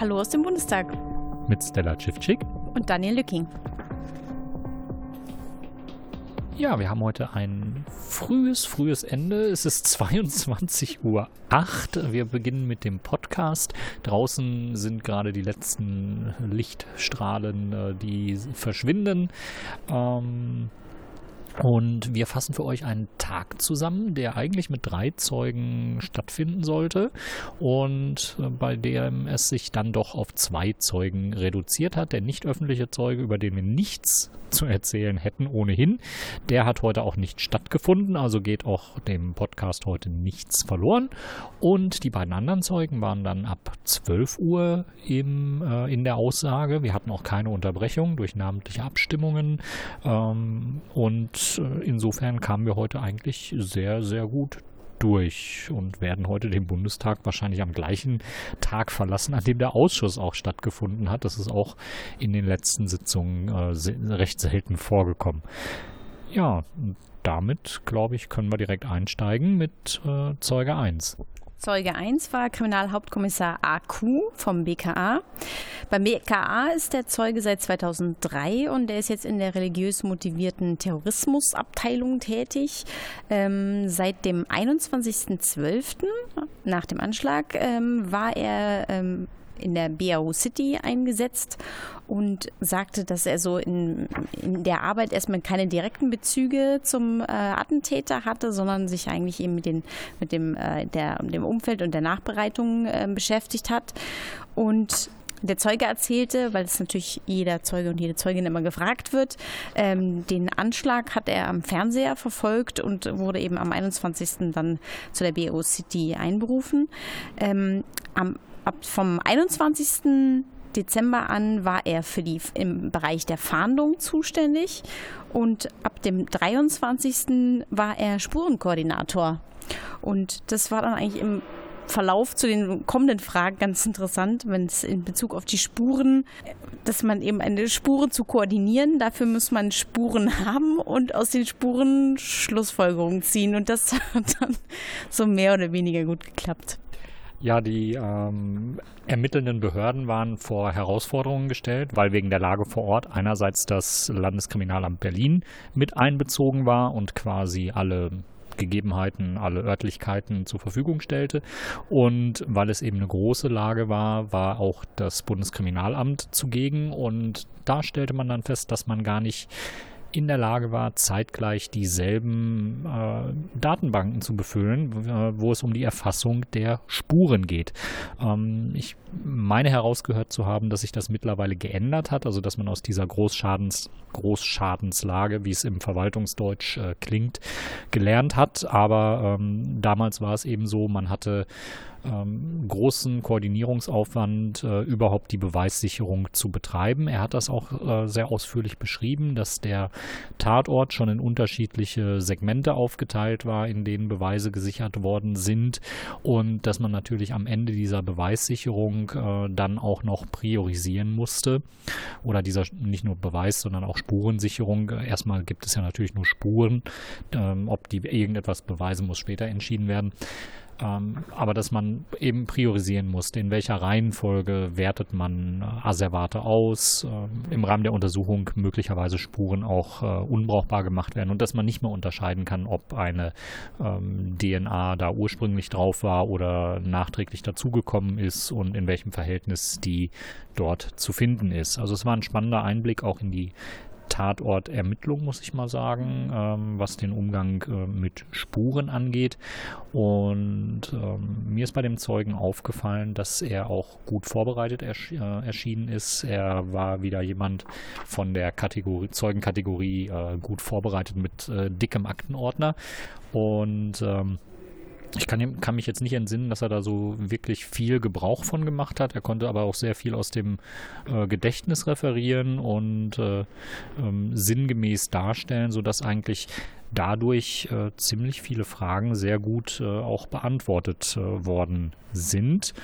Hallo aus dem Bundestag. Mit Stella Civcik. Und Daniel Lücking. Ja, wir haben heute ein frühes, frühes Ende. Es ist 22.08 Uhr. Wir beginnen mit dem Podcast. Draußen sind gerade die letzten Lichtstrahlen, äh, die verschwinden. Ähm, und wir fassen für euch einen Tag zusammen, der eigentlich mit drei Zeugen stattfinden sollte und äh, bei dem es sich dann doch auf zwei Zeugen reduziert hat. Der nicht öffentliche Zeuge, über den wir nichts zu erzählen hätten ohnehin, der hat heute auch nicht stattgefunden, also geht auch dem Podcast heute nichts verloren. Und die beiden anderen Zeugen waren dann ab 12 Uhr im, äh, in der Aussage. Wir hatten auch keine Unterbrechung durch namentliche Abstimmungen ähm, und äh, insofern kamen wir heute eigentlich sehr, sehr gut durch und werden heute den Bundestag wahrscheinlich am gleichen Tag verlassen, an dem der Ausschuss auch stattgefunden hat. Das ist auch in den letzten Sitzungen äh, recht selten vorgekommen. Ja, damit, glaube ich, können wir direkt einsteigen mit äh, Zeuge 1. Zeuge 1 war Kriminalhauptkommissar AQ vom BKA. Beim BKA ist der Zeuge seit 2003 und der ist jetzt in der religiös motivierten Terrorismusabteilung tätig. Ähm, seit dem 21.12. nach dem Anschlag ähm, war er ähm, in der BAO City eingesetzt und sagte, dass er so in, in der Arbeit erstmal keine direkten Bezüge zum äh, Attentäter hatte, sondern sich eigentlich eben mit, den, mit dem, äh, der, dem Umfeld und der Nachbereitung äh, beschäftigt hat. Und der Zeuge erzählte, weil es natürlich jeder Zeuge und jede Zeugin immer gefragt wird, ähm, den Anschlag hat er am Fernseher verfolgt und wurde eben am 21. dann zu der BO City einberufen. Ähm, am Ab vom 21. Dezember an war er für die im Bereich der Fahndung zuständig und ab dem 23. war er Spurenkoordinator. Und das war dann eigentlich im Verlauf zu den kommenden Fragen ganz interessant, wenn es in Bezug auf die Spuren, dass man eben eine Spuren zu koordinieren, dafür muss man Spuren haben und aus den Spuren Schlussfolgerungen ziehen. Und das hat dann so mehr oder weniger gut geklappt. Ja, die ähm, ermittelnden Behörden waren vor Herausforderungen gestellt, weil wegen der Lage vor Ort einerseits das Landeskriminalamt Berlin mit einbezogen war und quasi alle Gegebenheiten, alle Örtlichkeiten zur Verfügung stellte. Und weil es eben eine große Lage war, war auch das Bundeskriminalamt zugegen. Und da stellte man dann fest, dass man gar nicht in der Lage war, zeitgleich dieselben äh, Datenbanken zu befüllen, wo es um die Erfassung der Spuren geht. Ähm, ich meine herausgehört zu haben, dass sich das mittlerweile geändert hat, also dass man aus dieser Großschadens, Großschadenslage, wie es im Verwaltungsdeutsch äh, klingt, gelernt hat. Aber ähm, damals war es eben so, man hatte ähm, großen Koordinierungsaufwand, äh, überhaupt die Beweissicherung zu betreiben. Er hat das auch äh, sehr ausführlich beschrieben, dass der Tatort schon in unterschiedliche Segmente aufgeteilt war, in denen Beweise gesichert worden sind und dass man natürlich am Ende dieser Beweissicherung äh, dann auch noch priorisieren musste oder dieser nicht nur Beweis, sondern auch Spurensicherung. Erstmal gibt es ja natürlich nur Spuren, ähm, ob die irgendetwas beweisen muss, später entschieden werden. Ähm, aber dass man eben priorisieren musste, in welcher Reihenfolge wertet man äh, Asservate aus, äh, im Rahmen der Untersuchung möglicherweise Spuren auch äh, unbrauchbar gemacht werden und dass man nicht mehr unterscheiden kann, ob eine ähm, DNA da ursprünglich drauf war oder nachträglich dazugekommen ist und in welchem Verhältnis die dort zu finden ist. Also es war ein spannender Einblick auch in die Tatortermittlung, muss ich mal sagen, ähm, was den Umgang äh, mit Spuren angeht. Und ähm, mir ist bei dem Zeugen aufgefallen, dass er auch gut vorbereitet ersch äh, erschienen ist. Er war wieder jemand von der Kategorie, Zeugenkategorie äh, gut vorbereitet mit äh, dickem Aktenordner. Und ähm, ich kann, kann, mich jetzt nicht entsinnen, dass er da so wirklich viel Gebrauch von gemacht hat. Er konnte aber auch sehr viel aus dem äh, Gedächtnis referieren und äh, ähm, sinngemäß darstellen, sodass eigentlich dadurch äh, ziemlich viele Fragen sehr gut äh, auch beantwortet äh, worden sind.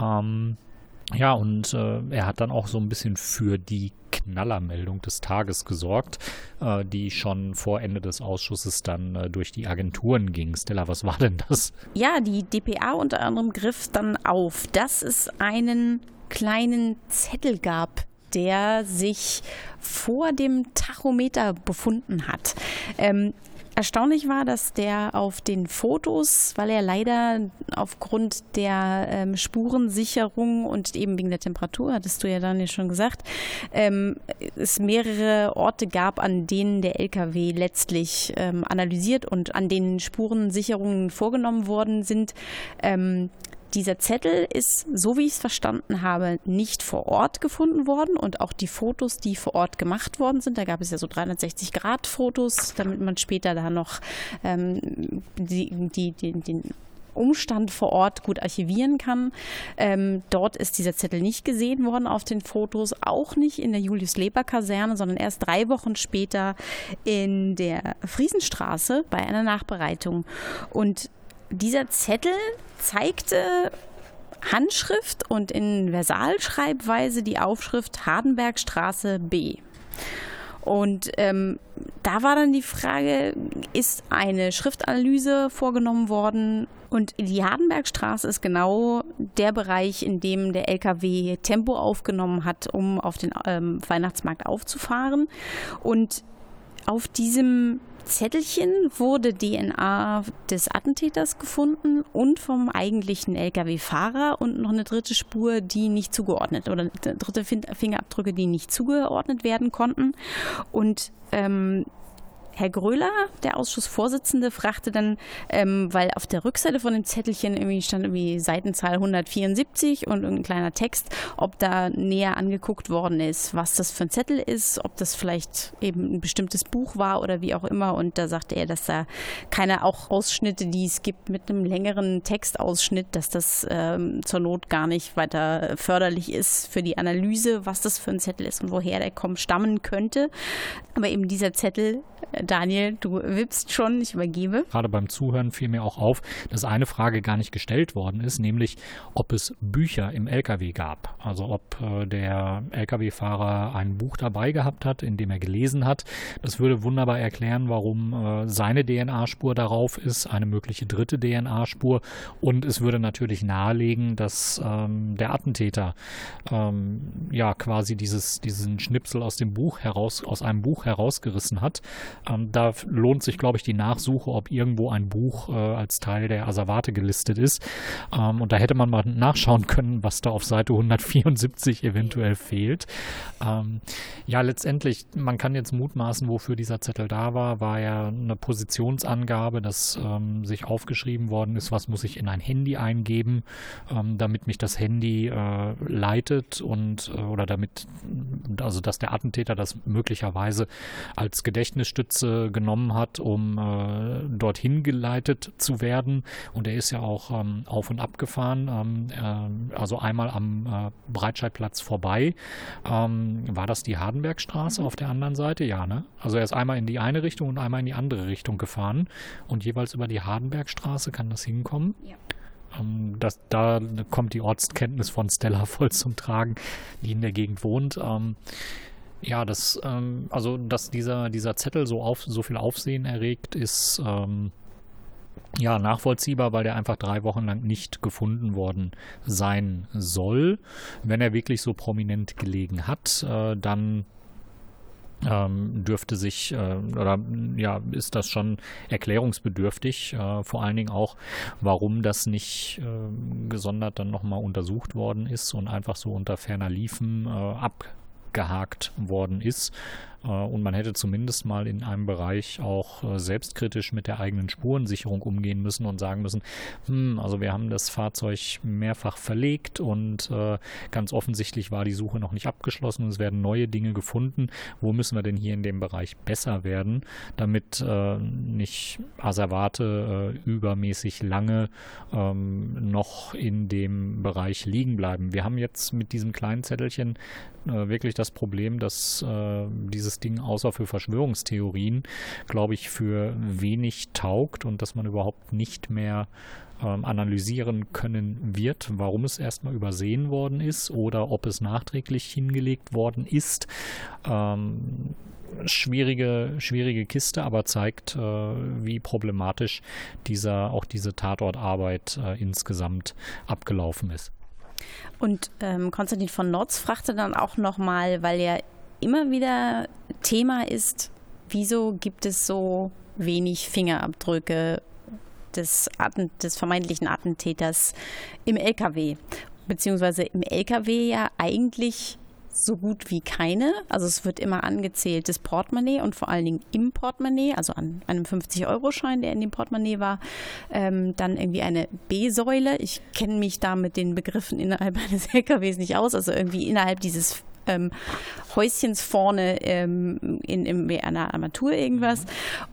Ähm, ja, und äh, er hat dann auch so ein bisschen für die Knallermeldung des Tages gesorgt, äh, die schon vor Ende des Ausschusses dann äh, durch die Agenturen ging. Stella, was war denn das? Ja, die DPA unter anderem griff dann auf, dass es einen kleinen Zettel gab, der sich vor dem Tachometer befunden hat. Ähm, Erstaunlich war, dass der auf den Fotos, weil er leider aufgrund der ähm, Spurensicherung und eben wegen der Temperatur, hattest du ja dann ja schon gesagt, ähm, es mehrere Orte gab, an denen der LKW letztlich ähm, analysiert und an denen Spurensicherungen vorgenommen worden sind. Dieser Zettel ist, so wie ich es verstanden habe, nicht vor Ort gefunden worden und auch die Fotos, die vor Ort gemacht worden sind, da gab es ja so 360-Grad-Fotos, damit man später da noch ähm, die, die, die, den Umstand vor Ort gut archivieren kann. Ähm, dort ist dieser Zettel nicht gesehen worden auf den Fotos, auch nicht in der Julius-Leber-Kaserne, sondern erst drei Wochen später in der Friesenstraße bei einer Nachbereitung. Und dieser Zettel zeigte Handschrift und in Versalschreibweise die Aufschrift Hardenbergstraße B. Und ähm, da war dann die Frage, ist eine Schriftanalyse vorgenommen worden? Und die Hardenbergstraße ist genau der Bereich, in dem der LKW Tempo aufgenommen hat, um auf den ähm, Weihnachtsmarkt aufzufahren. Und auf diesem Zettelchen wurde DNA des Attentäters gefunden und vom eigentlichen Lkw-Fahrer und noch eine dritte Spur, die nicht zugeordnet oder dritte Fingerabdrücke, die nicht zugeordnet werden konnten. Und ähm, Herr Gröler, der Ausschussvorsitzende, fragte dann, ähm, weil auf der Rückseite von dem Zettelchen irgendwie stand irgendwie Seitenzahl 174 und ein kleiner Text, ob da näher angeguckt worden ist, was das für ein Zettel ist, ob das vielleicht eben ein bestimmtes Buch war oder wie auch immer. Und da sagte er, dass da keine auch Ausschnitte, die es gibt mit einem längeren Textausschnitt, dass das ähm, zur Not gar nicht weiter förderlich ist für die Analyse, was das für ein Zettel ist und woher der kommt, stammen könnte. Aber eben dieser Zettel Daniel, du wippst schon, ich übergebe. Gerade beim Zuhören fiel mir auch auf, dass eine Frage gar nicht gestellt worden ist, nämlich ob es Bücher im LKW gab. Also ob äh, der LKW-Fahrer ein Buch dabei gehabt hat, in dem er gelesen hat. Das würde wunderbar erklären, warum äh, seine DNA-Spur darauf ist, eine mögliche dritte DNA-Spur. Und es würde natürlich nahelegen, dass ähm, der Attentäter ähm, ja quasi dieses, diesen Schnipsel aus dem Buch heraus, aus einem Buch herausgerissen hat. Ähm, da lohnt sich, glaube ich, die Nachsuche, ob irgendwo ein Buch äh, als Teil der Asservate gelistet ist. Ähm, und da hätte man mal nachschauen können, was da auf Seite 174 eventuell fehlt. Ähm, ja, letztendlich, man kann jetzt mutmaßen, wofür dieser Zettel da war, war ja eine Positionsangabe, dass ähm, sich aufgeschrieben worden ist, was muss ich in ein Handy eingeben, ähm, damit mich das Handy äh, leitet und äh, oder damit, also dass der Attentäter das möglicherweise als Gedächtnisstütze Stütze genommen hat, um äh, dorthin geleitet zu werden. Und er ist ja auch ähm, auf und ab gefahren, ähm, äh, also einmal am äh, Breitscheidplatz vorbei. Ähm, war das die Hardenbergstraße auf der anderen Seite? Ja, ne? Also er ist einmal in die eine Richtung und einmal in die andere Richtung gefahren und jeweils über die Hardenbergstraße kann das hinkommen. Ja. Ähm, das, da kommt die Ortskenntnis von Stella voll zum Tragen, die in der Gegend wohnt. Ähm, ja, das, ähm, also dass dieser, dieser Zettel so auf so viel Aufsehen erregt, ist ähm, ja nachvollziehbar, weil der einfach drei Wochen lang nicht gefunden worden sein soll. Wenn er wirklich so prominent gelegen hat, äh, dann ähm, dürfte sich äh, oder ja ist das schon erklärungsbedürftig, äh, vor allen Dingen auch, warum das nicht äh, gesondert dann nochmal untersucht worden ist und einfach so unter ferner Liefen äh, ab abgehakt worden ist. Äh, und man hätte zumindest mal in einem Bereich auch äh, selbstkritisch mit der eigenen Spurensicherung umgehen müssen und sagen müssen, hm, also wir haben das Fahrzeug mehrfach verlegt und äh, ganz offensichtlich war die Suche noch nicht abgeschlossen und es werden neue Dinge gefunden. Wo müssen wir denn hier in dem Bereich besser werden, damit nicht Asservate übermäßig lange ähm, noch in dem Bereich liegen bleiben? Wir haben jetzt mit diesem kleinen Zettelchen wirklich das Problem, dass diese dieses Ding außer für Verschwörungstheorien, glaube ich, für wenig taugt und dass man überhaupt nicht mehr ähm, analysieren können wird, warum es erstmal übersehen worden ist oder ob es nachträglich hingelegt worden ist. Ähm, schwierige, schwierige Kiste, aber zeigt, äh, wie problematisch dieser, auch diese Tatortarbeit äh, insgesamt abgelaufen ist. Und ähm, Konstantin von Notz fragte dann auch nochmal, weil ja immer wieder Thema ist, wieso gibt es so wenig Fingerabdrücke des, des vermeintlichen Attentäters im LKW? Beziehungsweise im LKW ja eigentlich so gut wie keine. Also es wird immer angezählt das Portemonnaie und vor allen Dingen im Portemonnaie, also an einem 50-Euro-Schein, der in dem Portemonnaie war. Ähm, dann irgendwie eine B-Säule. Ich kenne mich da mit den Begriffen innerhalb eines LKWs nicht aus. Also irgendwie innerhalb dieses ähm, Häuschens vorne ähm, in, in, einer Armatur irgendwas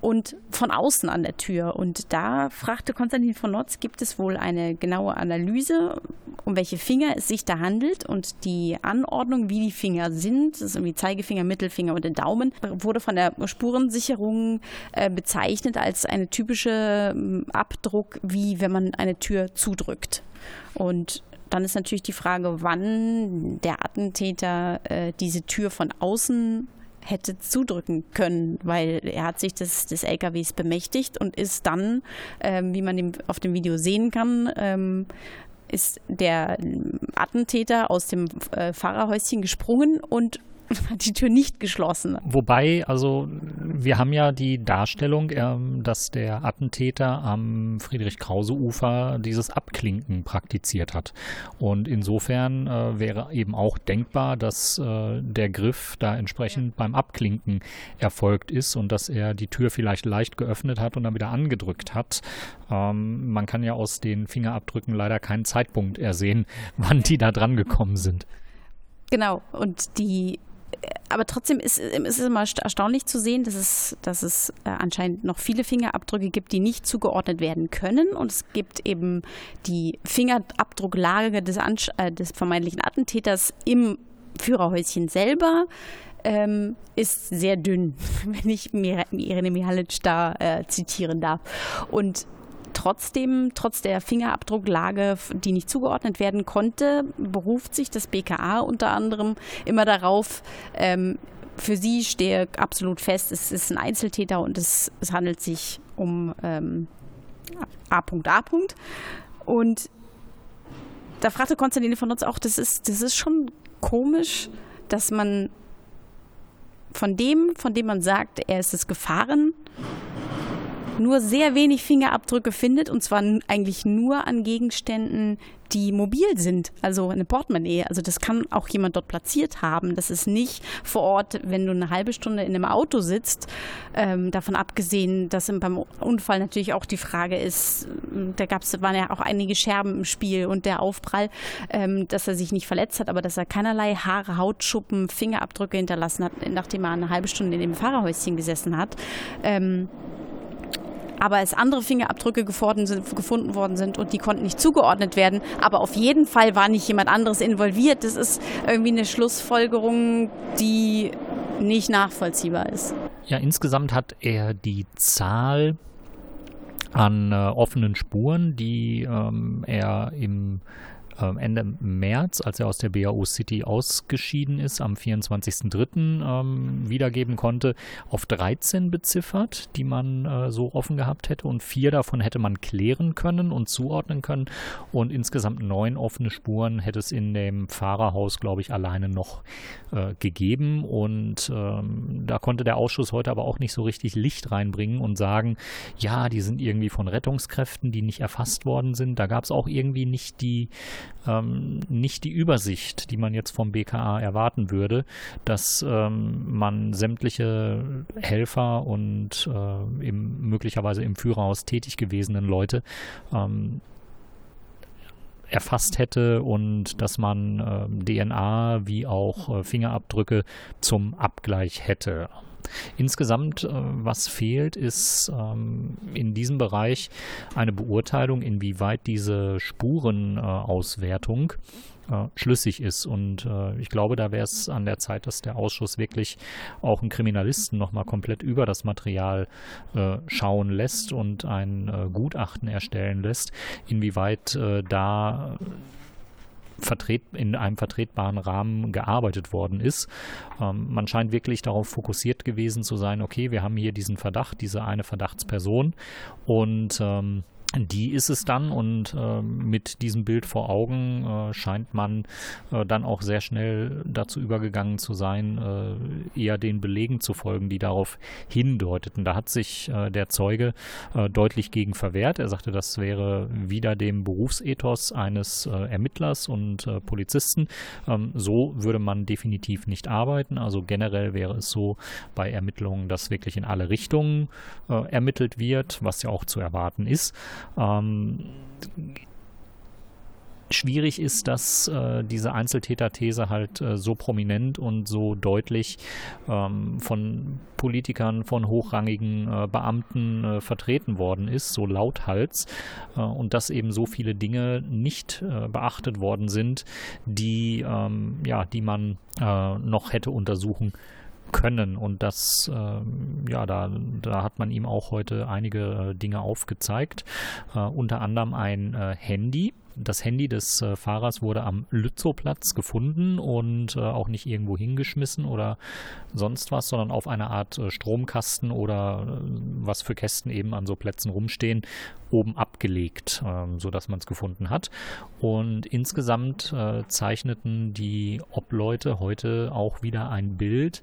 und von außen an der Tür. Und da fragte Konstantin von Notz, gibt es wohl eine genaue Analyse, um welche Finger es sich da handelt und die Anordnung, wie die Finger sind, das ist irgendwie Zeigefinger, Mittelfinger und der Daumen, wurde von der Spurensicherung äh, bezeichnet als eine typische ähm, Abdruck, wie wenn man eine Tür zudrückt. Und dann ist natürlich die Frage, wann der Attentäter äh, diese Tür von außen hätte zudrücken können, weil er hat sich des, des LKWs bemächtigt und ist dann, ähm, wie man auf dem Video sehen kann, ähm, ist der Attentäter aus dem äh, Fahrerhäuschen gesprungen und hat die Tür nicht geschlossen. Wobei, also wir haben ja die Darstellung, ähm, dass der Attentäter am Friedrich-Krause-Ufer dieses Abklinken praktiziert hat. Und insofern äh, wäre eben auch denkbar, dass äh, der Griff da entsprechend beim Abklinken erfolgt ist und dass er die Tür vielleicht leicht geöffnet hat und dann wieder angedrückt hat. Ähm, man kann ja aus den Fingerabdrücken leider keinen Zeitpunkt ersehen, wann die da dran gekommen sind. Genau, und die aber trotzdem ist, es immer erstaunlich zu sehen, dass es, dass es äh, anscheinend noch viele Fingerabdrücke gibt, die nicht zugeordnet werden können. Und es gibt eben die Fingerabdrucklage des, äh, des vermeintlichen Attentäters im Führerhäuschen selber. Ähm, ist sehr dünn, wenn ich Irene Mihalic da äh, zitieren darf. Und trotzdem, trotz der Fingerabdrucklage, die nicht zugeordnet werden konnte, beruft sich das BKA unter anderem immer darauf, ähm, für sie stehe absolut fest, es ist ein Einzeltäter und es, es handelt sich um ähm, A. A. Und da fragte Konstantine von uns auch, das ist, das ist schon komisch, dass man von dem, von dem man sagt, er ist es gefahren, nur sehr wenig Fingerabdrücke findet und zwar eigentlich nur an Gegenständen, die mobil sind, also eine Portemonnaie. Also das kann auch jemand dort platziert haben. Das ist nicht vor Ort, wenn du eine halbe Stunde in einem Auto sitzt. Ähm, davon abgesehen, dass beim Unfall natürlich auch die Frage ist, da gab's, waren ja auch einige Scherben im Spiel und der Aufprall, ähm, dass er sich nicht verletzt hat, aber dass er keinerlei Haare, Hautschuppen, Fingerabdrücke hinterlassen hat, nachdem er eine halbe Stunde in dem Fahrerhäuschen gesessen hat. Ähm, aber es andere Fingerabdrücke sind, gefunden worden sind und die konnten nicht zugeordnet werden. Aber auf jeden Fall war nicht jemand anderes involviert. Das ist irgendwie eine Schlussfolgerung, die nicht nachvollziehbar ist. Ja, insgesamt hat er die Zahl an äh, offenen Spuren, die ähm, er im Ende März, als er aus der BAO City ausgeschieden ist, am 24.03. Ähm, wiedergeben konnte, auf 13 beziffert, die man äh, so offen gehabt hätte und vier davon hätte man klären können und zuordnen können und insgesamt neun offene Spuren hätte es in dem Fahrerhaus, glaube ich, alleine noch äh, gegeben und ähm, da konnte der Ausschuss heute aber auch nicht so richtig Licht reinbringen und sagen, ja, die sind irgendwie von Rettungskräften, die nicht erfasst worden sind. Da gab es auch irgendwie nicht die ähm, nicht die Übersicht, die man jetzt vom BKA erwarten würde, dass ähm, man sämtliche Helfer und äh, im, möglicherweise im Führerhaus tätig gewesenen Leute ähm, erfasst hätte und dass man äh, DNA wie auch äh, Fingerabdrücke zum Abgleich hätte. Insgesamt, äh, was fehlt, ist ähm, in diesem Bereich eine Beurteilung, inwieweit diese Spurenauswertung äh, schlüssig ist. Und äh, ich glaube, da wäre es an der Zeit, dass der Ausschuss wirklich auch einen Kriminalisten nochmal komplett über das Material schauen lässt und ein Gutachten erstellen lässt, inwieweit da vertret, in einem vertretbaren Rahmen gearbeitet worden ist. Ähm, man scheint wirklich darauf fokussiert gewesen zu sein, okay, wir haben hier diesen Verdacht, diese eine Verdachtsperson und ähm, die ist es dann und äh, mit diesem Bild vor Augen äh, scheint man äh, dann auch sehr schnell dazu übergegangen zu sein, äh, eher den Belegen zu folgen, die darauf hindeuteten. Da hat sich äh, der Zeuge äh, deutlich gegen verwehrt. Er sagte, das wäre wieder dem Berufsethos eines Ermittlers und Polizisten. Ähm, so würde man definitiv nicht arbeiten. Also generell wäre es so bei Ermittlungen, dass wirklich in alle Richtungen ermittelt wird, was ja auch zu erwarten ist. Ähm, schwierig ist, dass äh, diese Einzeltäter-These halt äh, so prominent und so deutlich ähm, von Politikern, von hochrangigen äh, Beamten äh, vertreten worden ist, so lauthals, äh, und dass eben so viele Dinge nicht äh, beachtet worden sind, die, ähm, ja, die man noch hätte untersuchen können können. Und das, äh, ja, da, da hat man ihm auch heute einige äh, Dinge aufgezeigt. Äh, unter anderem ein äh, Handy, das Handy des äh, Fahrers wurde am Lützowplatz gefunden und äh, auch nicht irgendwo hingeschmissen oder sonst was, sondern auf einer Art äh, Stromkasten oder äh, was für Kästen eben an so Plätzen rumstehen, oben abgelegt, ähm, so dass man es gefunden hat. Und insgesamt äh, zeichneten die Obleute heute auch wieder ein Bild,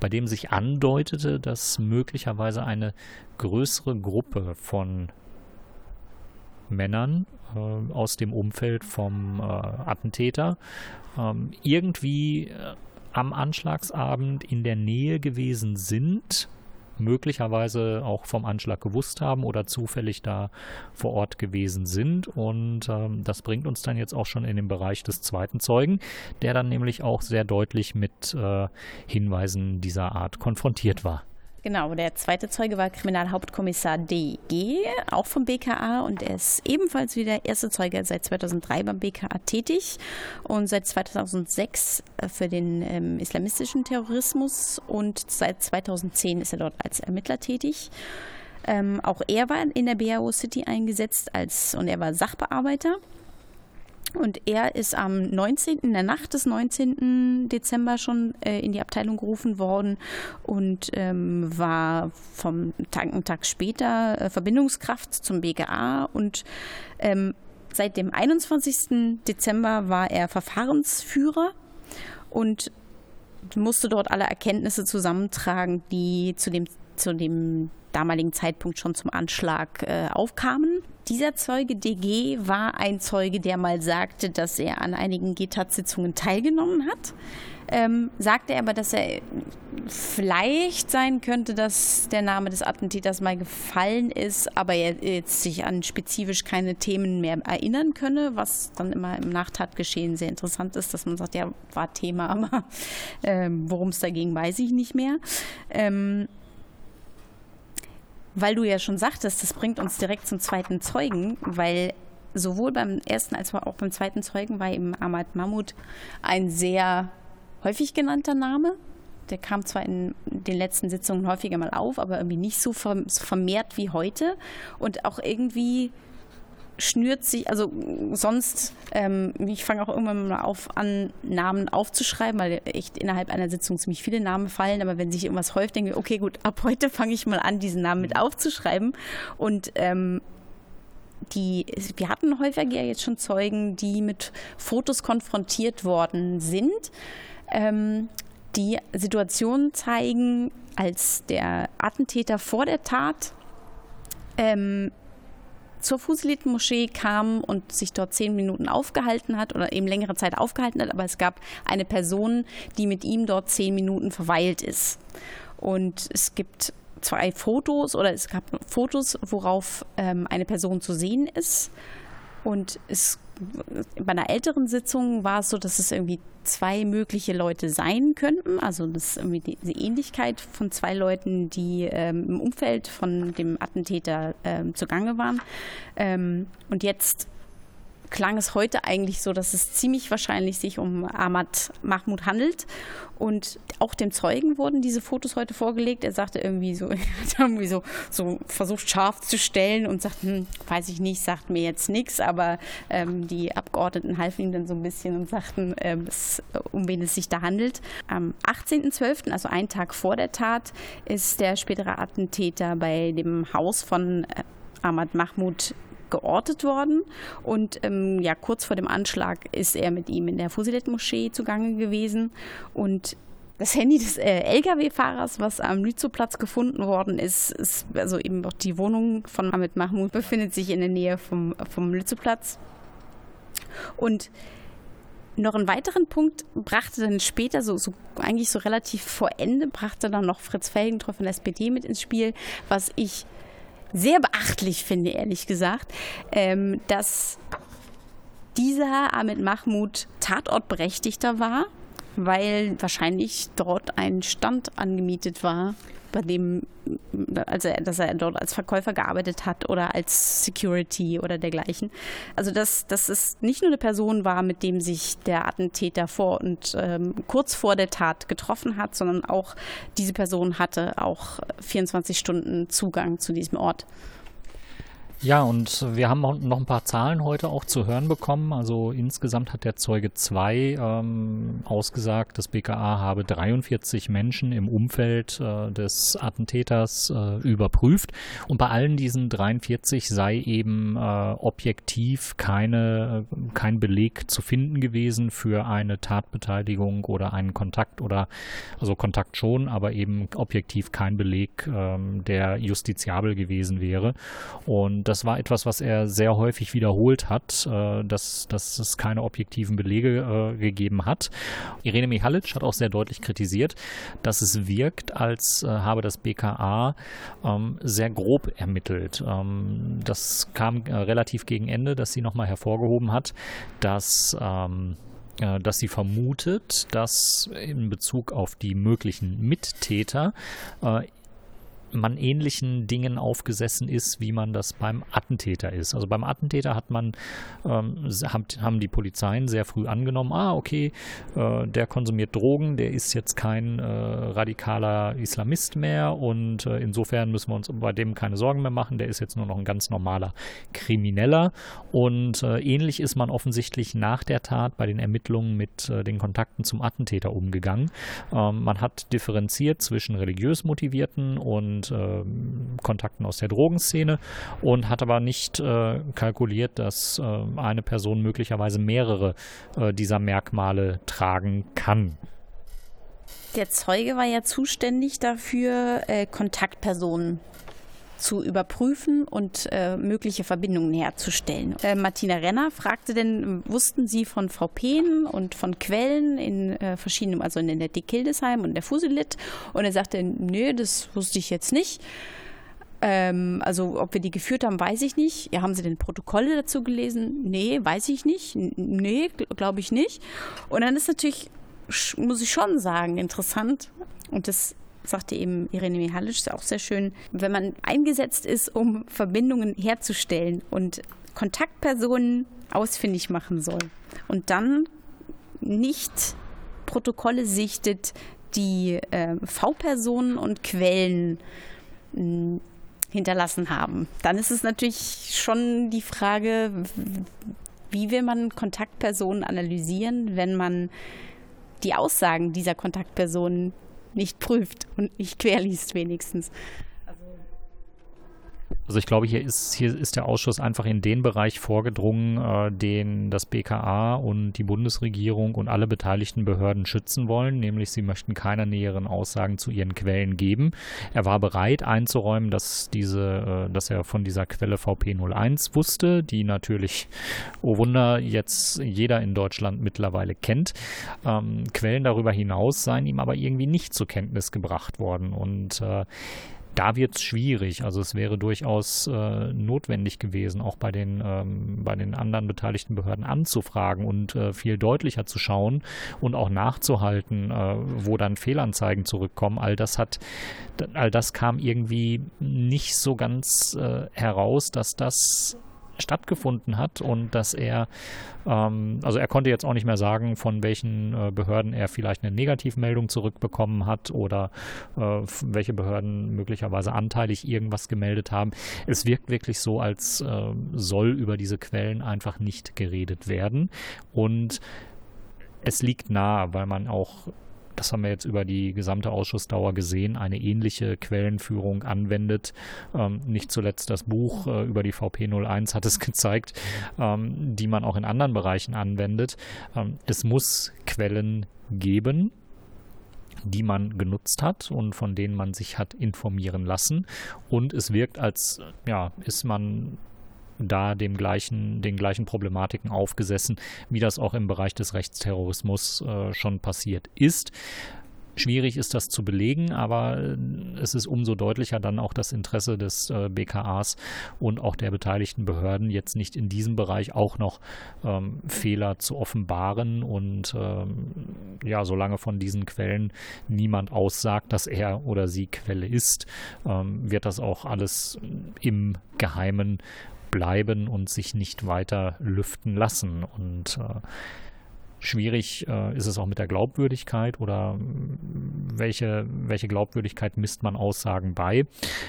bei dem sich andeutete, dass möglicherweise eine größere Gruppe von Männern äh, aus dem Umfeld vom äh, Attentäter ähm, irgendwie äh, am Anschlagsabend in der Nähe gewesen sind, möglicherweise auch vom Anschlag gewusst haben oder zufällig da vor Ort gewesen sind. Und ähm, das bringt uns dann jetzt auch schon in den Bereich des zweiten Zeugen, der dann nämlich auch sehr deutlich mit äh, Hinweisen dieser Art konfrontiert war. Genau, der zweite Zeuge war Kriminalhauptkommissar DG, auch vom BKA und er ist ebenfalls wie der erste Zeuge seit 2003 beim BKA tätig und seit 2006 äh, für den ähm, islamistischen Terrorismus und seit 2010 ist er dort als Ermittler tätig. Ähm, auch er war in der BAO City eingesetzt als und er war Sachbearbeiter und er ist am 19., in der Nacht des 19. Dezember schon äh, in die Abteilung gerufen worden und ähm, war vom Tag, einen Tag später äh, Verbindungskraft zum BGA und ähm, seit dem 21. Dezember war er Verfahrensführer und musste dort alle Erkenntnisse zusammentragen, die zu dem, zu dem damaligen Zeitpunkt schon zum Anschlag äh, aufkamen. Dieser Zeuge DG war ein Zeuge, der mal sagte, dass er an einigen GTAT-Sitzungen teilgenommen hat. Ähm, sagte er aber, dass er vielleicht sein könnte, dass der Name des Attentäters mal gefallen ist, aber er jetzt sich an spezifisch keine Themen mehr erinnern könne, was dann immer im Nachtatgeschehen sehr interessant ist, dass man sagt, ja, war Thema, aber ähm, worum es dagegen weiß ich nicht mehr. Ähm, weil du ja schon sagtest, das bringt uns direkt zum zweiten Zeugen, weil sowohl beim ersten als auch beim zweiten Zeugen war eben Ahmad Mahmoud ein sehr häufig genannter Name. Der kam zwar in den letzten Sitzungen häufiger mal auf, aber irgendwie nicht so vermehrt wie heute und auch irgendwie schnürt sich, also sonst, ähm, ich fange auch irgendwann mal auf an, Namen aufzuschreiben, weil echt innerhalb einer Sitzung ziemlich viele Namen fallen, aber wenn sich irgendwas häuft, denke ich, okay, gut, ab heute fange ich mal an, diesen Namen mit aufzuschreiben. Und ähm, die, wir hatten häufiger jetzt schon Zeugen, die mit Fotos konfrontiert worden sind, ähm, die Situationen zeigen, als der Attentäter vor der Tat ähm, zur Fusiliten-Moschee kam und sich dort zehn Minuten aufgehalten hat oder eben längere Zeit aufgehalten hat, aber es gab eine Person, die mit ihm dort zehn Minuten verweilt ist. Und es gibt zwei Fotos oder es gab Fotos, worauf ähm, eine Person zu sehen ist. Und es bei einer älteren Sitzung war es so, dass es irgendwie zwei mögliche Leute sein könnten. Also das ist irgendwie die, Ähnlichkeit von zwei Leuten, die ähm, im Umfeld von dem Attentäter ähm, zugange waren. Ähm, und jetzt klang es heute eigentlich so, dass es ziemlich wahrscheinlich sich um Ahmad Mahmoud handelt. Und auch dem Zeugen wurden diese Fotos heute vorgelegt. Er sagte irgendwie so, er hat irgendwie so, so versucht scharf zu stellen und sagt, hm, weiß ich nicht, sagt mir jetzt nichts. Aber ähm, die Abgeordneten halfen ihm dann so ein bisschen und sagten, äh, es, um wen es sich da handelt. Am 18.12., also einen Tag vor der Tat, ist der spätere Attentäter bei dem Haus von äh, Ahmad Mahmoud geortet worden. Und ähm, ja, kurz vor dem Anschlag ist er mit ihm in der Fusilet-Moschee zugange gewesen. Und das Handy des äh, Lkw-Fahrers, was am Lützowplatz gefunden worden ist, ist, also eben auch die Wohnung von Ahmed Mahmoud befindet sich in der Nähe vom, vom Lützowplatz. Und noch einen weiteren Punkt brachte dann später, so, so, eigentlich so relativ vor Ende, brachte dann noch Fritz Felgentreu von der SPD mit ins Spiel, was ich sehr beachtlich finde, ehrlich gesagt, ähm, dass dieser Ahmed Mahmoud Tatortberechtigter war, weil wahrscheinlich dort ein Stand angemietet war bei dem, also dass er dort als Verkäufer gearbeitet hat oder als Security oder dergleichen. Also dass, dass es nicht nur eine Person war, mit dem sich der Attentäter vor und ähm, kurz vor der Tat getroffen hat, sondern auch diese Person hatte auch 24 Stunden Zugang zu diesem Ort. Ja, und wir haben noch ein paar Zahlen heute auch zu hören bekommen. Also insgesamt hat der Zeuge 2 ähm, ausgesagt, das BKA habe 43 Menschen im Umfeld äh, des Attentäters äh, überprüft. Und bei allen diesen 43 sei eben äh, objektiv keine, kein Beleg zu finden gewesen für eine Tatbeteiligung oder einen Kontakt oder, also Kontakt schon, aber eben objektiv kein Beleg, ähm, der justiziabel gewesen wäre. Und das war etwas, was er sehr häufig wiederholt hat, äh, dass, dass es keine objektiven Belege äh, gegeben hat. Irene Mihalic hat auch sehr deutlich kritisiert, dass es wirkt, als äh, habe das BKA ähm, sehr grob ermittelt. Ähm, das kam äh, relativ gegen Ende, dass sie nochmal hervorgehoben hat, dass ähm, äh, dass sie vermutet, dass in Bezug auf die möglichen Mittäter äh, man ähnlichen Dingen aufgesessen ist, wie man das beim Attentäter ist. Also beim Attentäter hat man, ähm, haben die Polizeien sehr früh angenommen, ah, okay, äh, der konsumiert Drogen, der ist jetzt kein äh, radikaler Islamist mehr und äh, insofern müssen wir uns bei dem keine Sorgen mehr machen, der ist jetzt nur noch ein ganz normaler Krimineller und äh, ähnlich ist man offensichtlich nach der Tat bei den Ermittlungen mit äh, den Kontakten zum Attentäter umgegangen. Ähm, man hat differenziert zwischen religiös motivierten und äh, Kontakten aus der Drogenszene und hat aber nicht äh, kalkuliert, dass äh, eine Person möglicherweise mehrere äh, dieser Merkmale tragen kann. Der Zeuge war ja zuständig dafür, äh, Kontaktpersonen zu überprüfen und äh, mögliche Verbindungen herzustellen. Äh, Martina Renner fragte denn, wussten Sie von VPen und von Quellen in äh, verschiedenen, also in der Dick Hildesheim und der Fusilit? Und er sagte, nö, das wusste ich jetzt nicht. Ähm, also ob wir die geführt haben, weiß ich nicht. Ja, haben Sie denn Protokolle dazu gelesen? Nee, weiß ich nicht. Nee, glaube ich nicht. Und dann ist natürlich, muss ich schon sagen, interessant. Und das sagte eben Irene Mihalic auch sehr schön, wenn man eingesetzt ist, um Verbindungen herzustellen und Kontaktpersonen ausfindig machen soll und dann nicht Protokolle sichtet, die äh, V-Personen und Quellen hm, hinterlassen haben. Dann ist es natürlich schon die Frage, wie will man Kontaktpersonen analysieren, wenn man die Aussagen dieser Kontaktpersonen nicht prüft und nicht querliest wenigstens. Also ich glaube, hier ist, hier ist der Ausschuss einfach in den Bereich vorgedrungen, äh, den das BKA und die Bundesregierung und alle beteiligten Behörden schützen wollen, nämlich sie möchten keine näheren Aussagen zu ihren Quellen geben. Er war bereit einzuräumen, dass diese, äh, dass er von dieser Quelle VP01 wusste, die natürlich, oh Wunder, jetzt jeder in Deutschland mittlerweile kennt. Ähm, Quellen darüber hinaus seien ihm aber irgendwie nicht zur Kenntnis gebracht worden und äh, da wird es schwierig. Also es wäre durchaus äh, notwendig gewesen, auch bei den, ähm, bei den anderen beteiligten Behörden anzufragen und äh, viel deutlicher zu schauen und auch nachzuhalten, äh, wo dann Fehlanzeigen zurückkommen. All das hat, all das kam irgendwie nicht so ganz äh, heraus, dass das stattgefunden hat und dass er, ähm, also er konnte jetzt auch nicht mehr sagen, von welchen äh, Behörden er vielleicht eine Negativmeldung zurückbekommen hat oder äh, welche Behörden möglicherweise anteilig irgendwas gemeldet haben. Es wirkt wirklich so, als äh, soll über diese Quellen einfach nicht geredet werden und es liegt nahe, weil man auch das haben wir jetzt über die gesamte Ausschussdauer gesehen, eine ähnliche Quellenführung anwendet. Ähm, nicht zuletzt das Buch äh, über die VP01 hat es gezeigt, ähm, die man auch in anderen Bereichen anwendet. Ähm, es muss Quellen geben, die man genutzt hat und von denen man sich hat informieren lassen. Und es wirkt, als ja, ist man da dem gleichen, den gleichen Problematiken aufgesessen, wie das auch im Bereich des Rechtsterrorismus äh, schon passiert ist. Schwierig ist das zu belegen, aber äh, es ist umso deutlicher dann auch das Interesse des äh, BKAs und auch der beteiligten Behörden, jetzt nicht in diesem Bereich auch noch ähm, Fehler zu offenbaren. Und ähm, ja, solange von diesen Quellen niemand aussagt, dass er oder sie Quelle ist, ähm, wird das auch alles im Geheimen bleiben und sich nicht weiter lüften lassen. Und äh, Schwierig äh, ist es auch mit der Glaubwürdigkeit oder welche, welche Glaubwürdigkeit misst man Aussagen bei.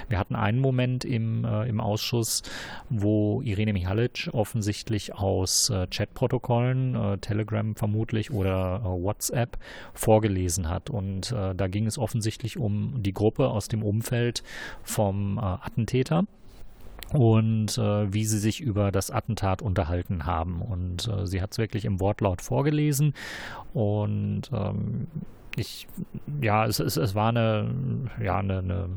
Wir hatten einen Moment im, äh, im Ausschuss, wo Irene Mihalic offensichtlich aus äh, Chatprotokollen, äh, Telegram vermutlich oder äh, WhatsApp vorgelesen hat. Und äh, da ging es offensichtlich um die Gruppe aus dem Umfeld vom Attentäter und äh, wie sie sich über das Attentat unterhalten haben. Und äh, sie hat es wirklich im Wortlaut vorgelesen und ähm, ich, ja, es, es, es war eine, ja, eine, eine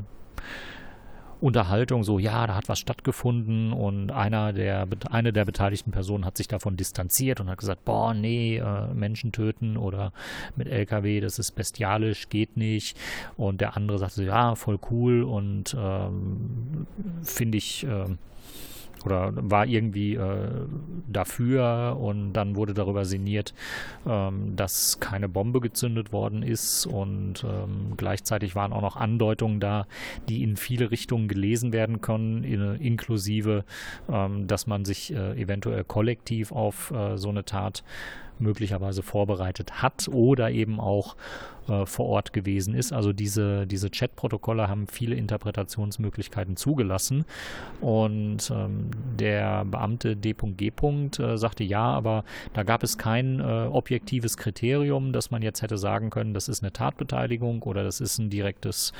Unterhaltung so, ja, da hat was stattgefunden und einer der, eine der beteiligten Personen hat sich davon distanziert und hat gesagt, boah, nee, äh, Menschen töten oder mit LKW, das ist bestialisch, geht nicht. Und der andere sagte, ja, voll cool und ähm, finde ich, äh, oder war irgendwie äh, dafür und dann wurde darüber sinniert, ähm, dass keine Bombe gezündet worden ist und ähm, gleichzeitig waren auch noch Andeutungen da, die in viele Richtungen gelesen werden können, in, inklusive, ähm, dass man sich äh, eventuell kollektiv auf äh, so eine Tat möglicherweise vorbereitet hat oder eben auch äh, vor Ort gewesen ist. Also diese, diese Chat-Protokolle haben viele Interpretationsmöglichkeiten zugelassen. Und ähm, der Beamte D.G. Äh, sagte ja, aber da gab es kein äh, objektives Kriterium, dass man jetzt hätte sagen können, das ist eine Tatbeteiligung oder das ist ein direktes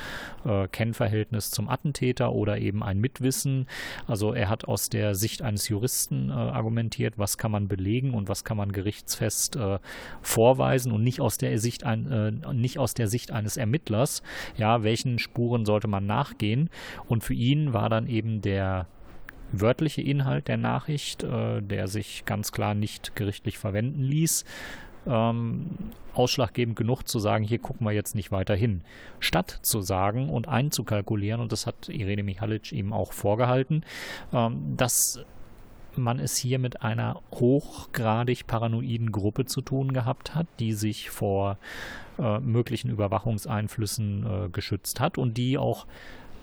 äh, Kennverhältnis zum Attentäter oder eben ein Mitwissen. Also er hat aus der Sicht eines Juristen äh, argumentiert, was kann man belegen und was kann man gerichtsfest äh, vorweisen und nicht aus der Sicht ein, nicht aus der Sicht eines Ermittlers. Ja, welchen Spuren sollte man nachgehen? Und für ihn war dann eben der wörtliche Inhalt der Nachricht, äh, der sich ganz klar nicht gerichtlich verwenden ließ, ähm, ausschlaggebend genug zu sagen, hier gucken wir jetzt nicht weiter hin. Statt zu sagen und einzukalkulieren, und das hat Irene Michalic ihm auch vorgehalten, ähm, dass man es hier mit einer hochgradig paranoiden Gruppe zu tun gehabt hat, die sich vor äh, möglichen Überwachungseinflüssen äh, geschützt hat und die auch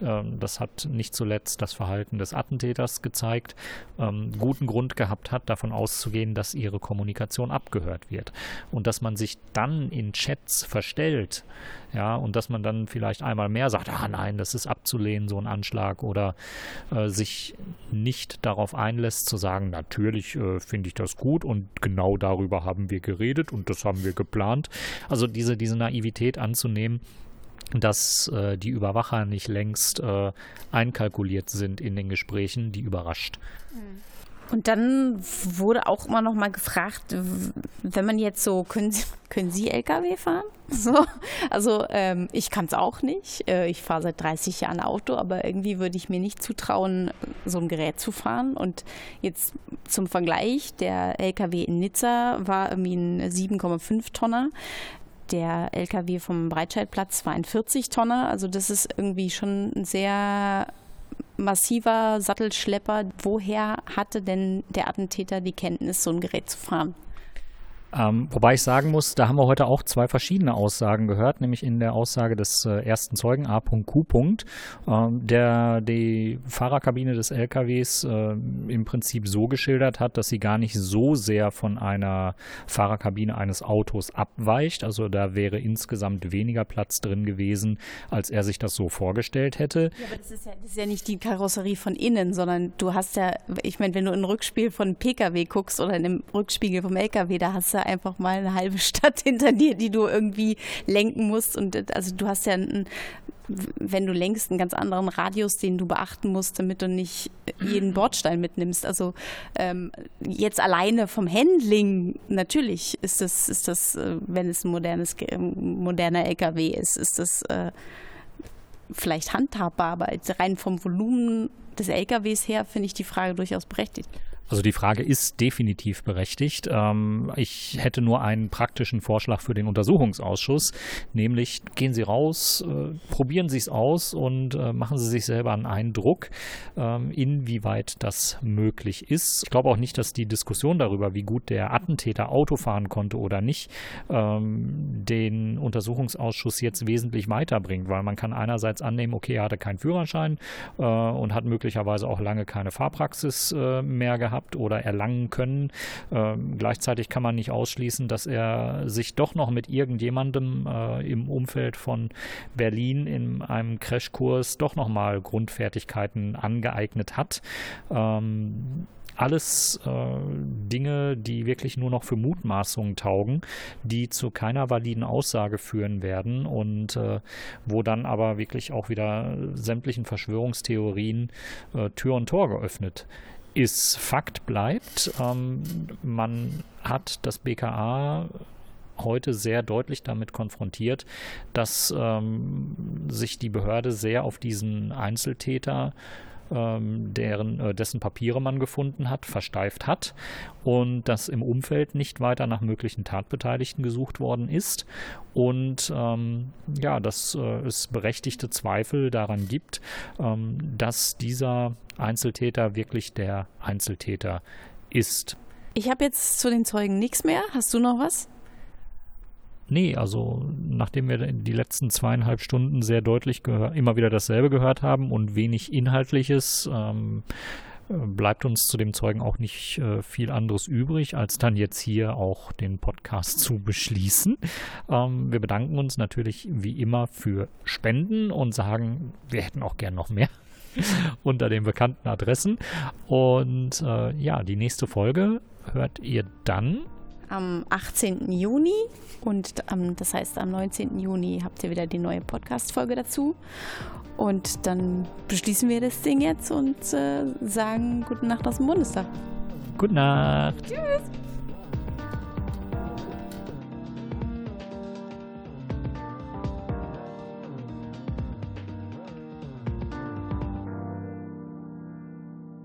das hat nicht zuletzt das Verhalten des Attentäters gezeigt, ähm, guten Grund gehabt hat, davon auszugehen, dass ihre Kommunikation abgehört wird. Und dass man sich dann in Chats verstellt, ja, und dass man dann vielleicht einmal mehr sagt, ah nein, das ist abzulehnen, so ein Anschlag, oder äh, sich nicht darauf einlässt zu sagen, natürlich äh, finde ich das gut und genau darüber haben wir geredet und das haben wir geplant. Also diese, diese Naivität anzunehmen, dass äh, die Überwacher nicht längst äh, einkalkuliert sind in den Gesprächen, die überrascht. Mhm. Und dann wurde auch immer noch mal gefragt, wenn man jetzt so, können Sie, können Sie LKW fahren? So, also ähm, ich kann es auch nicht. Äh, ich fahre seit 30 Jahren Auto, aber irgendwie würde ich mir nicht zutrauen, so ein Gerät zu fahren. Und jetzt zum Vergleich, der LKW in Nizza war irgendwie ein 7,5 Tonner der LKW vom Breitscheidplatz war ein 40-Tonner. Also das ist irgendwie schon ein sehr massiver Sattelschlepper. Woher hatte denn der Attentäter die Kenntnis, so ein Gerät zu fahren? Ähm, wobei ich sagen muss, da haben wir heute auch zwei verschiedene Aussagen gehört, nämlich in der Aussage des äh, ersten Zeugen A.Q. Ähm, der die Fahrerkabine des LKWs äh, im Prinzip so geschildert hat, dass sie gar nicht so sehr von einer Fahrerkabine eines Autos abweicht. Also da wäre insgesamt weniger Platz drin gewesen, als er sich das so vorgestellt hätte. Ja, aber das ist ja, das ist ja nicht die Karosserie von innen, sondern du hast ja, ich meine, wenn du in ein Rückspiel von Pkw guckst oder in einem Rückspiegel vom LKW, da hast du da einfach mal eine halbe Stadt hinter dir, die du irgendwie lenken musst. Und also du hast ja einen, wenn du lenkst, einen ganz anderen Radius, den du beachten musst, damit du nicht jeden Bordstein mitnimmst. Also ähm, jetzt alleine vom Handling, natürlich ist das, ist das, äh, wenn es ein modernes, moderner LKW ist, ist das äh, vielleicht handhabbar, aber rein vom Volumen des LKWs her finde ich die Frage durchaus berechtigt. Also die Frage ist definitiv berechtigt. Ähm, ich hätte nur einen praktischen Vorschlag für den Untersuchungsausschuss, nämlich gehen Sie raus, äh, probieren Sie es aus und äh, machen Sie sich selber einen Eindruck, ähm, inwieweit das möglich ist. Ich glaube auch nicht, dass die Diskussion darüber, wie gut der Attentäter Auto fahren konnte oder nicht, ähm, den Untersuchungsausschuss jetzt wesentlich weiterbringt, weil man kann einerseits annehmen, okay, er hatte keinen Führerschein äh, und hat möglicherweise auch lange keine Fahrpraxis mehr gehabt gehabt oder erlangen können. Ähm, gleichzeitig kann man nicht ausschließen, dass er sich doch noch mit irgendjemandem äh, im Umfeld von Berlin in einem Crashkurs doch nochmal Grundfertigkeiten angeeignet hat. Ähm, alles äh, Dinge, die wirklich nur noch für Mutmaßungen taugen, die zu keiner validen Aussage führen werden und äh, wo dann aber wirklich auch wieder sämtlichen Verschwörungstheorien äh, Tür und Tor geöffnet ist Fakt bleibt. Ähm, man hat das BKA heute sehr deutlich damit konfrontiert, dass ähm, sich die Behörde sehr auf diesen Einzeltäter ähm, deren, äh, dessen Papiere man gefunden hat, versteift hat und dass im Umfeld nicht weiter nach möglichen Tatbeteiligten gesucht worden ist und ähm, ja, dass äh, es berechtigte Zweifel daran gibt, ähm, dass dieser Einzeltäter wirklich der Einzeltäter ist. Ich habe jetzt zu den Zeugen nichts mehr. Hast du noch was? Nee, also nachdem wir die letzten zweieinhalb Stunden sehr deutlich immer wieder dasselbe gehört haben und wenig Inhaltliches, ähm, bleibt uns zu dem Zeugen auch nicht äh, viel anderes übrig, als dann jetzt hier auch den Podcast zu beschließen. Ähm, wir bedanken uns natürlich wie immer für Spenden und sagen, wir hätten auch gern noch mehr unter den bekannten Adressen. Und äh, ja, die nächste Folge hört ihr dann am 18. Juni und am, das heißt am 19. Juni habt ihr wieder die neue Podcast-Folge dazu. Und dann beschließen wir das Ding jetzt und äh, sagen Gute Nacht aus dem Bundestag. Gute Nacht. Tschüss.